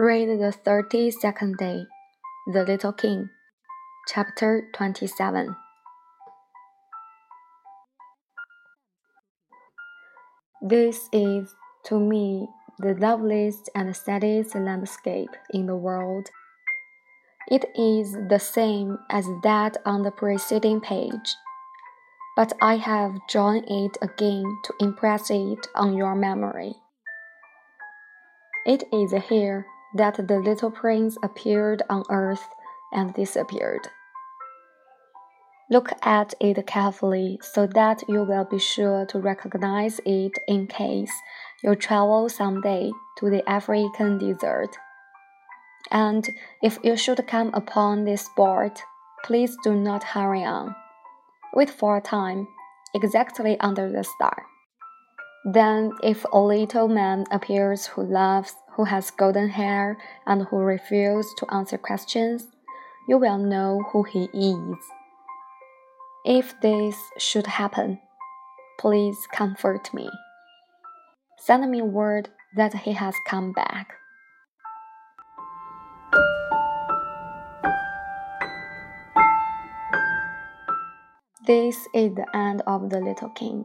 Read the 32nd day, The Little King, Chapter 27. This is, to me, the loveliest and saddest landscape in the world. It is the same as that on the preceding page, but I have drawn it again to impress it on your memory. It is here that the little prince appeared on earth and disappeared. Look at it carefully so that you will be sure to recognize it in case you travel someday to the African desert. And if you should come upon this spot, please do not hurry on. Wait for a time, exactly under the star. Then, if a little man appears who loves, who has golden hair, and who refuses to answer questions, you will know who he is. If this should happen, please comfort me. Send me word that he has come back. This is the end of The Little King.